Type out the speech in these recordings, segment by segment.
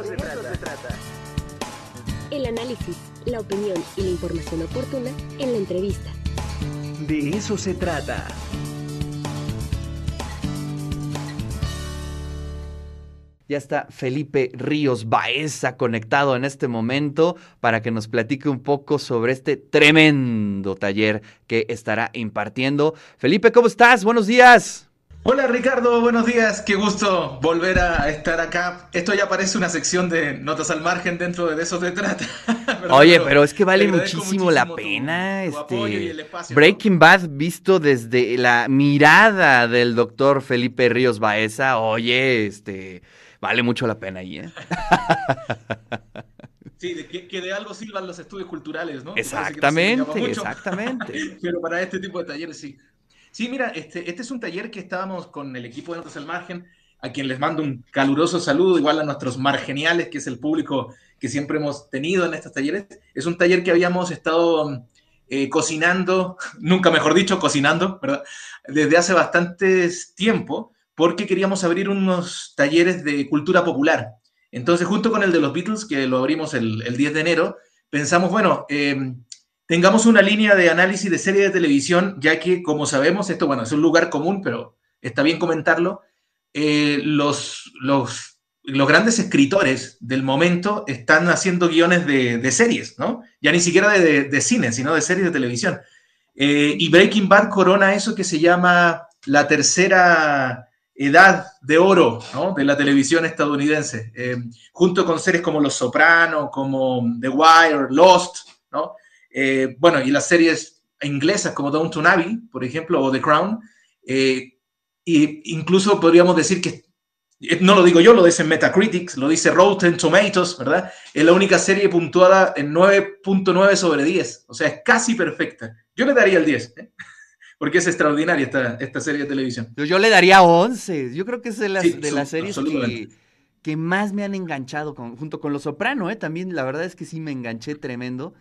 eso, se, trata. El análisis, la opinión y la información oportuna en la entrevista. De eso se trata. Ya está Felipe Ríos Baeza conectado en este momento para que nos platique un poco sobre este tremendo taller que estará impartiendo. Felipe, ¿cómo estás? Buenos días. Hola Ricardo, buenos días. Qué gusto volver a estar acá. Esto ya parece una sección de notas al margen dentro de eso se trata. Oye, pero es que vale muchísimo, la pena. este Breaking Bad visto desde la mirada del doctor Felipe Ríos Baeza. Oye, este vale mucho la pena ahí, ¿eh? Sí, que, de algo sirvan los estudios culturales, ¿no? Exactamente, exactamente. Pero para este tipo de talleres sí. Sí, mira, este, este es un taller que estábamos con el equipo de Notas al Margen, a quien les mando un caluroso saludo, igual a nuestros margeniales, que es el público que siempre hemos tenido en estos talleres. Es un taller que habíamos estado eh, cocinando, nunca mejor dicho, cocinando, ¿verdad? Desde hace bastante tiempo porque queríamos abrir unos talleres de cultura popular. Entonces, junto con el de los Beatles, que lo abrimos el, 10 de enero, pensamos, bueno, em, tengamos una línea de análisis de serie de televisión, ya que, como sabemos, esto, bueno, es un lugar común, pero está bien comentarlo, eh, los, los, los, grandes escritores del momento están haciendo guiones de, series, ¿no? Ya ni siquiera de, cine, sino de series de televisión. Eh, y Breaking Bad corona eso que se llama la tercera edad de oro de la televisión estadounidense, eh, junto con series como Los Sopranos, como The Wire, Lost, ¿no? Eh, bueno, y las series inglesas como Downton Abbey, por ejemplo, o The Crown, e incluso podríamos decir que, no lo digo yo, lo dice Metacritics, lo dice Rotten Tomatoes, ¿verdad? Es la única serie puntuada en 9.9 sobre 10, o sea, es casi perfecta. Yo le daría el 10. ¿eh? porque es extraordinaria esta, esta serie de televisión. Yo, le daría 11. Yo creo que es de las, de las series que, que, más me han enganchado, junto con Los Soprano, ¿eh? También la verdad es que sí me enganché tremendo.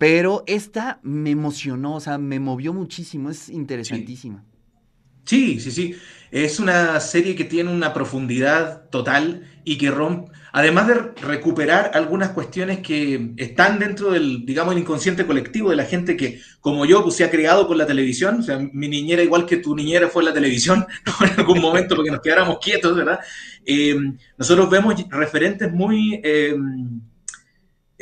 Pero esta me emocionó, o sea, me movió muchísimo, es interesantísima. Sí, sí, sí. Es una serie que tiene una profundidad total y que rompe, además de recuperar algunas cuestiones que están dentro del, digamos, el inconsciente colectivo de la gente que, como yo, pues se ha criado con la televisión, o sea, mi niñera igual que tu niñera fue la televisión, en algún momento porque nos quedáramos quietos, ¿verdad? Eh, nosotros vemos referentes muy... Eh,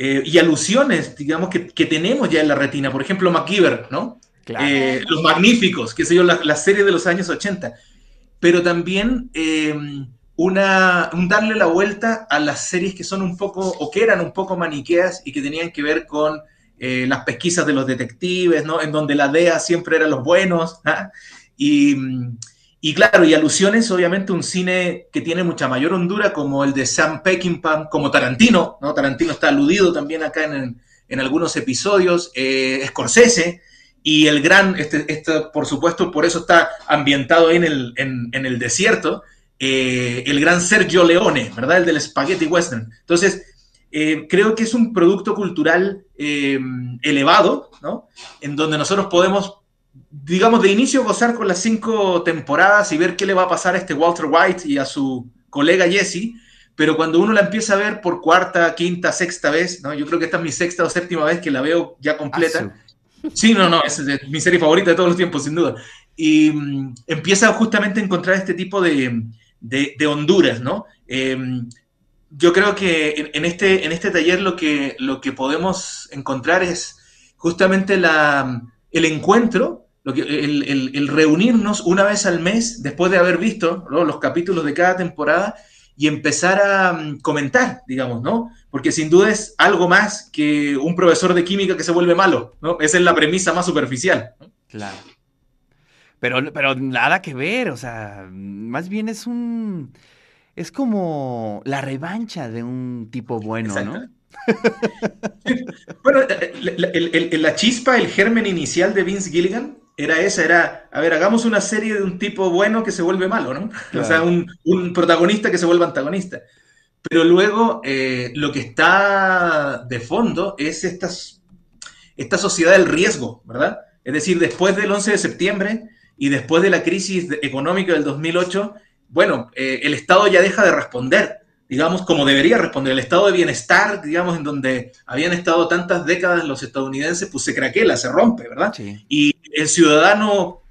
eh, y alusiones, digamos, que, que, tenemos ya en la retina. Por ejemplo, MacGyver, ¿no? los Magníficos, que sé yo, la, la, serie de los años 80. Pero también una, un darle la vuelta a las series que son un poco, o que eran un poco maniqueas y que tenían que ver con eh, las pesquisas de los detectives, ¿no? En donde la DEA siempre era los buenos. ¿ah? Y, y, claro, y alusiones, obviamente, un cine que tiene mucha mayor hondura, como el de Sam Peckinpah, como Tarantino, ¿no? Tarantino está aludido también acá en, en algunos episodios, eh, Scorsese, y el gran, este, este, por supuesto, por eso está ambientado en el, en el desierto, eh, el gran Sergio Leone, ¿verdad? El del Spaghetti Western. Entonces, eh, creo que es un producto cultural eh, elevado, ¿no? En donde nosotros podemos, digamos, de inicio gozar con las cinco temporadas y ver qué le va a pasar a este Walter White y a su colega Jesse, pero cuando uno la empieza a ver por cuarta, quinta, sexta vez, ¿no? Yo creo que esta es mi sexta o séptima vez que la veo ya completa. Ah, sí, no, no, es mi serie favorita de todos los tiempos, sin duda. Y mm, empieza justamente a encontrar este tipo de, de, Honduras, ¿no? Em, yo creo que en, este, en este taller lo que, lo que podemos encontrar es justamente la, el encuentro, lo que, el, reunirnos una vez al mes después de haber visto los capítulos de cada temporada y empezar a mm, comentar, digamos, ¿no? Porque sin duda es algo más que un profesor de química que se vuelve malo, ¿no? Esa es la premisa más superficial. Claro. Pero, pero nada que ver, o sea, más bien es un. Es como la revancha de un tipo bueno, ¿no? bueno, la chispa, el germen inicial de Vince Gilligan era esa, era, a ver, hagamos una serie de un tipo bueno que se vuelve malo, ¿no? O sea, un, protagonista que se vuelve antagonista. Pero luego eh, lo que está de fondo es esta, esta sociedad del riesgo, ¿verdad? Es decir, después del 11 de septiembre, y después de la crisis económica del 2008, bueno, eh, el Estado ya deja de responder, digamos, como debería responder. El estado de bienestar, digamos, en donde habían estado tantas décadas los estadounidenses, pues se craquela, se rompe, ¿verdad? Y el ciudadano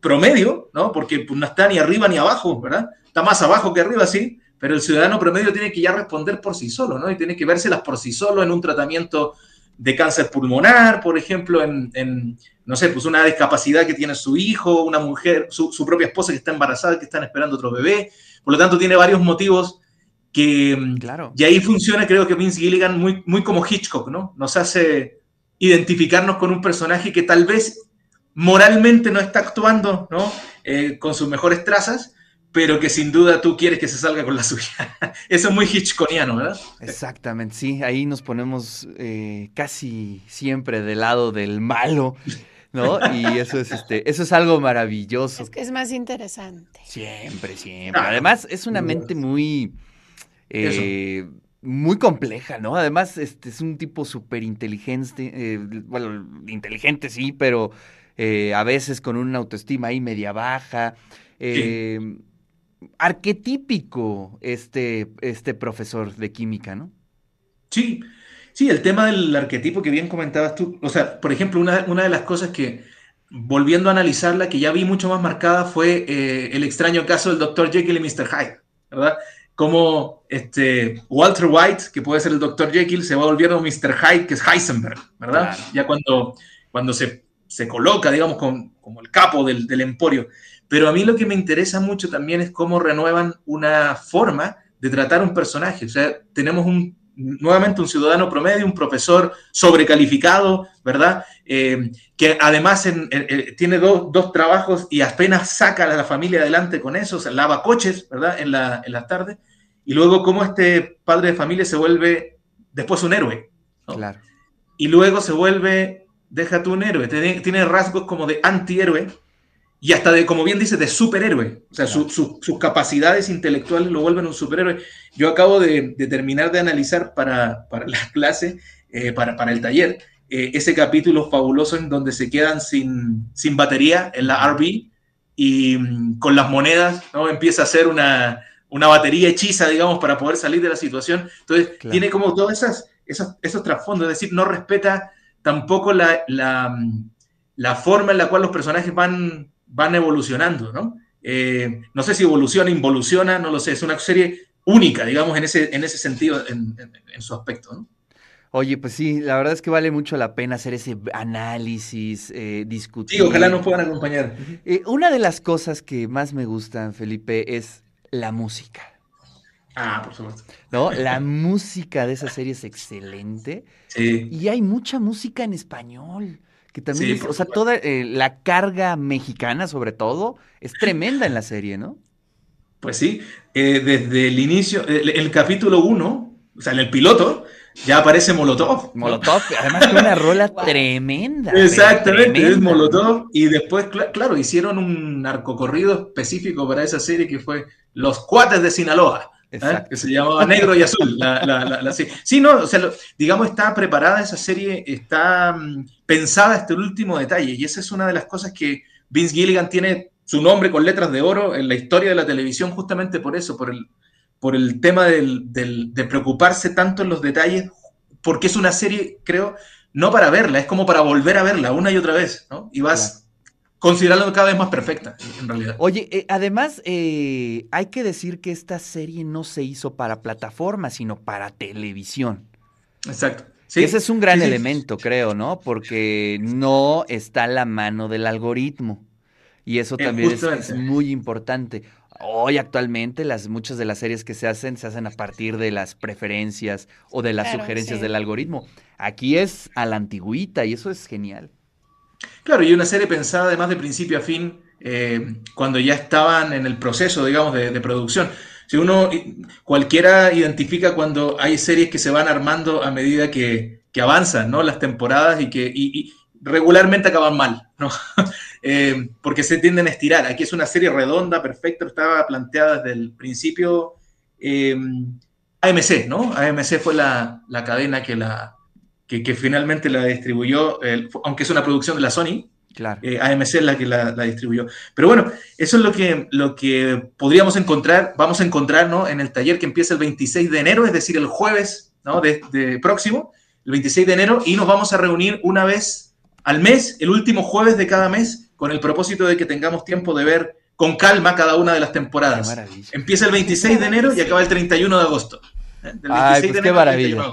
promedio, ¿no? Porque pues, no está ni arriba ni abajo, ¿verdad? Está más abajo que arriba, sí, pero el ciudadano promedio tiene que ya responder por sí solo, ¿no? Y tiene que vérselas por sí solo en un tratamiento de cáncer pulmonar, por ejemplo, en, no sé, pues una discapacidad que tiene su hijo, una mujer, su, propia esposa que está embarazada, que están esperando otro bebé. Por lo tanto, tiene varios motivos que... Claro. Y ahí funciona, creo que Vince Gilligan, muy, muy como Hitchcock, ¿no? Nos hace identificarnos con un personaje que tal vez moralmente no está actuando, ¿no? Eh, con sus mejores trazas, pero que sin duda tú quieres que se salga con la suya. Eso es muy hitchconiano, ¿verdad? Exactamente, sí, ahí nos ponemos eh, casi siempre del lado del malo. ¿No? Y eso es este, eso es algo maravilloso. Es que es más interesante. Siempre, siempre. Además, es una mente muy eh, muy compleja, ¿no? Además, este es un tipo súper inteligente, eh, bueno, inteligente sí, pero a veces con una autoestima ahí media baja. Sí arquetípico este, este profesor de química, ¿no? Sí, sí, el tema del arquetipo que bien comentabas tú, o sea, por ejemplo, una, de las cosas que, volviendo a analizarla, que ya vi mucho más marcada fue eh, el extraño caso del Dr. Jekyll y Mr. Hyde, ¿verdad? Como este, Walter White, que puede ser el Dr. Jekyll, se va volviendo Mr. Hyde, que es Heisenberg, ¿verdad? Ya cuando, cuando se, coloca, digamos, como el capo del, del emporio. Pero a mí lo que me interesa mucho también es cómo renuevan una forma de tratar un personaje. O sea, tenemos un, nuevamente un ciudadano promedio, un profesor sobrecalificado, ¿verdad? Eh, que además tiene dos trabajos y apenas saca a la familia adelante con eso, o sea, lava coches, ¿verdad? En, la, en las tardes. Y luego cómo este padre de familia se vuelve después un héroe. Claro. Y luego se vuelve, déjate un héroe, tiene, tiene rasgos como de antihéroe, y hasta de, como bien dice, de superhéroe. O sea, sus capacidades intelectuales lo vuelven un superhéroe. Yo acabo de, terminar de analizar para, la clase, eh, para, para, el taller, eh, ese capítulo fabuloso en donde se quedan sin, sin batería en la RV y mm, con las monedas ¿no? empieza a hacer una, una, batería hechiza, digamos, para poder salir de la situación. Entonces, tiene como todos esas, esos, esos trasfondos, es decir, no respeta tampoco la, la, la forma en la cual los personajes van van evolucionando, ¿no? Eh, no sé si evoluciona, involuciona, no lo sé, es una serie única, digamos, en ese, en ese sentido, en, su aspecto, ¿no? Oye, pues sí, la verdad es que vale mucho la pena hacer ese análisis, eh, discutir. Sí, ojalá nos puedan acompañar. Eh, una de las cosas que más me gustan, Felipe, es la música. Ah, por supuesto. ¿No? La música de esa serie es excelente. Sí. Y hay mucha música en español también, o sea, toda eh, la carga mexicana, sobre todo, es tremenda en la serie, ¿no? Pues sí, eh, desde el inicio, el, capítulo 1, o sea, en el piloto, ya aparece Molotov. Molotov, además que una rola tremenda. Exactamente, es Molotov. Y después, claro, hicieron un narcocorrido específico para esa serie que fue Los Cuates de Sinaloa. ¿eh? que se llamaba Negro y Azul. La, sí, no, o sea, digamos, está preparada esa serie, está mm, pensada hasta el último detalle, y esa es una de las cosas que Vince Gilligan tiene su nombre con letras de oro en la historia de la televisión, justamente por eso, por el, por el tema de preocuparse tanto en los detalles, porque es una serie, creo, no para verla, es como para volver a verla una y otra vez, ¿no? Y vas considerarlo cada vez más perfecta, en realidad. Oye, eh, además, eh, hay que decir que esta serie no se hizo para plataforma, sino para televisión. Exacto. Ese es un gran elemento, creo, ¿no? Porque no está a la mano del algoritmo. Y eso eh, también es, muy importante. Hoy actualmente las muchas de las series que se hacen se hacen a partir de las preferencias o de las sugerencias del algoritmo. Aquí es a la antigüita y eso es genial. Claro, y una serie pensada además de principio a fin, eh, cuando ya estaban en el proceso, digamos, de, producción. Si uno, cualquiera identifica cuando hay series que se van armando a medida que, avanzan, ¿no? Las temporadas y que regularmente acaban mal, ¿no? Eh, porque se tienden a estirar. Aquí es una serie redonda, perfecta, estaba planteada desde el principio. Eh, AMC, ¿no? AMC fue la cadena que la, que, finalmente la distribuyó, aunque es una producción de la Sony, Claro. Eh, AMC es la que la, distribuyó. Pero bueno, eso es lo que, lo que podríamos encontrar, vamos a encontrar ¿no? en el taller que empieza el 26 de enero, es decir, el jueves ¿no? de, próximo, el 26 de enero, y nos vamos a reunir una vez al mes, el último jueves de cada mes, con el propósito de que tengamos tiempo de ver con calma cada una de las temporadas. Empieza el 26 de enero y acaba el 31 de agosto. ¿eh? Ay, pues qué maravilla.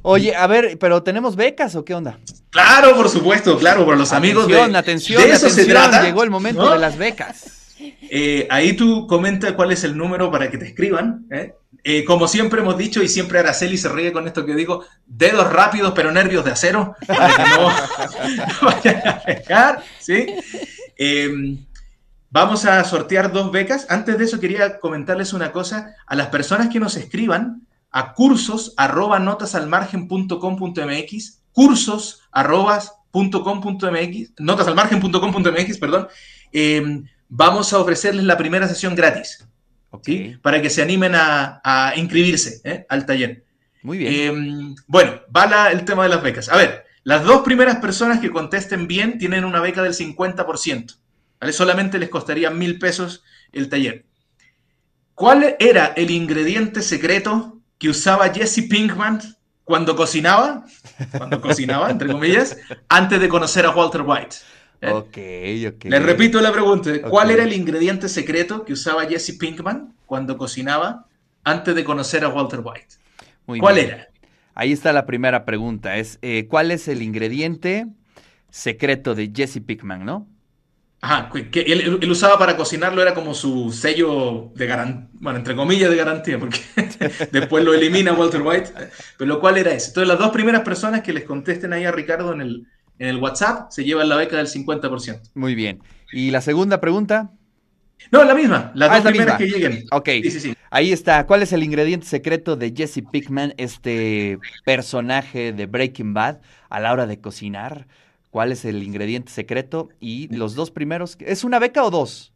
Oye, a ver, pero ¿tenemos becas o qué onda? Claro, por supuesto, claro, por los amigos de. Atención, de eso atención, se llegó el momento de las becas. Eh, ahí tú comenta cuál es el número para que te escriban. ¿eh? Eh, como siempre hemos dicho, y siempre Araceli se ríe con esto que digo, dedos rápidos pero nervios de acero, para que no, vayan a dejar, ¿sí? vamos a sortear dos becas. Antes de eso quería comentarles una cosa. A las personas que nos escriban, a cursos arroba notasalmargen.com.mx, cursos arroba .com.mx, notasalmargen.com.mx, perdón, eh, vamos a ofrecerles la primera sesión gratis, para que se animen a, inscribirse ¿eh? al taller. Muy bien. Eh, bueno, va el tema de las becas. A ver, las dos primeras personas que contesten bien tienen una beca del 50%. ¿vale? Solamente les costaría mil pesos el taller. ¿Cuál era el ingrediente secreto que usaba Jesse Pinkman cuando cocinaba, cuando cocinaba, entre comillas, antes de conocer a Walter White. ¿Eh? Ok, ok. Le repito la pregunta. ¿Cuál era el ingrediente secreto que usaba Jesse Pinkman cuando cocinaba antes de conocer a Walter White? ¿Cuál era? Ahí está la primera pregunta. Es, eh, ¿Cuál es el ingrediente secreto de Jesse Pinkman, no? Ajá, que él, usaba para cocinarlo, era como su sello de garantía, bueno, entre comillas de garantía, porque después lo elimina Walter White, pero lo cual era ese. Entonces las dos primeras personas que les contesten ahí a Ricardo en el, en el WhatsApp se llevan la beca del 50%. Muy bien. ¿Y la segunda pregunta? No, la misma, las ah, dos primeras que lleguen. Ok, sí, sí, sí. ahí está. ¿Cuál es el ingrediente secreto de Jesse Pickman, este personaje de Breaking Bad, a la hora de cocinar? cuál es el ingrediente secreto y los dos primeros, ¿es una beca o dos?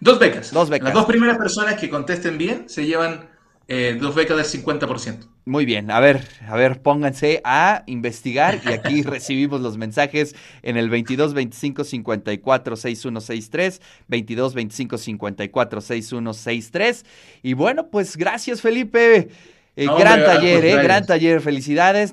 Dos becas. Dos becas. Las dos primeras personas que contesten bien se llevan eh, dos becas del 50%. Muy bien, a ver, a ver, pónganse a investigar y aquí recibimos los mensajes en el 22 25 54 6163, 22 25 54 6163 y bueno, pues gracias Felipe. Eh, gran taller, eh, gran taller, felicidades.